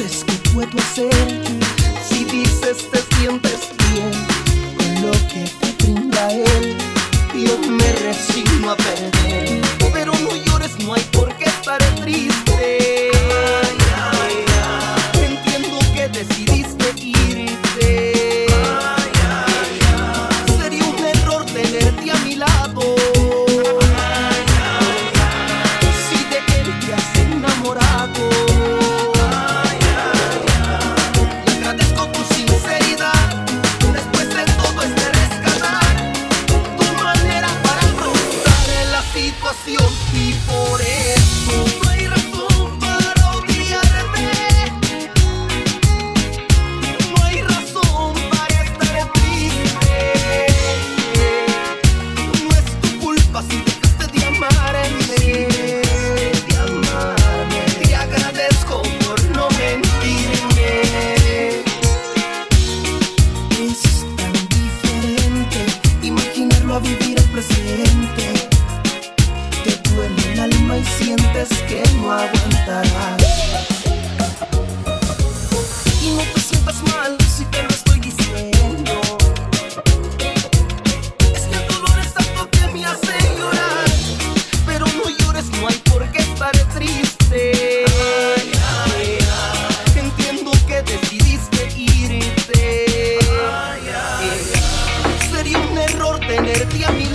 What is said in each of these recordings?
entonces, ¿qué puedo hacer? Si dices te sientes bien Y por eso no hay razón para odiarte. No hay razón para estar triste. No es tu culpa si dejaste de amar en mí. Te agradezco por no mentirme. Es tan diferente imaginarlo a vivir el presente y sientes que no aguantarás. Y no te sientas mal si te lo estoy diciendo. Es que el dolor es tanto que me hace llorar. Pero no llores, no hay por qué estar triste. Entiendo que decidiste irte. Sería un error tenerte a mí.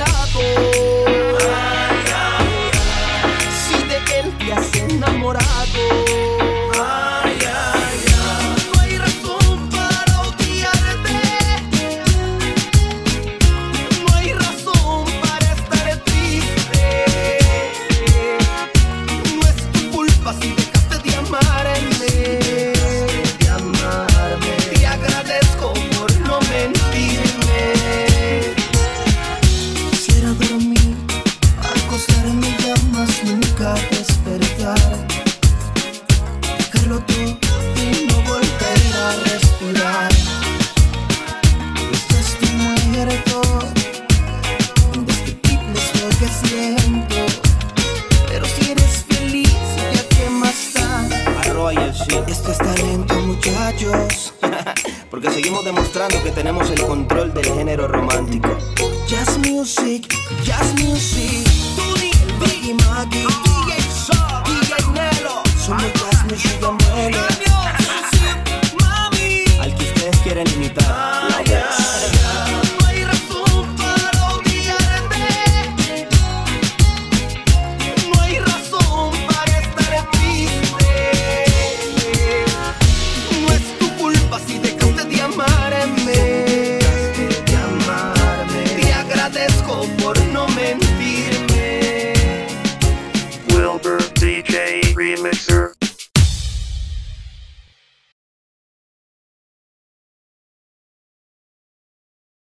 nunca despertar, dejarlo todo y no volver a respirar. Estás tú muerto, indescriptible es lo que siento, pero si eres feliz ya que más Arroya, sí. Esto es talento, muchachos. Porque seguimos demostrando que tenemos el control del género romántico. Jazz music, jazz music.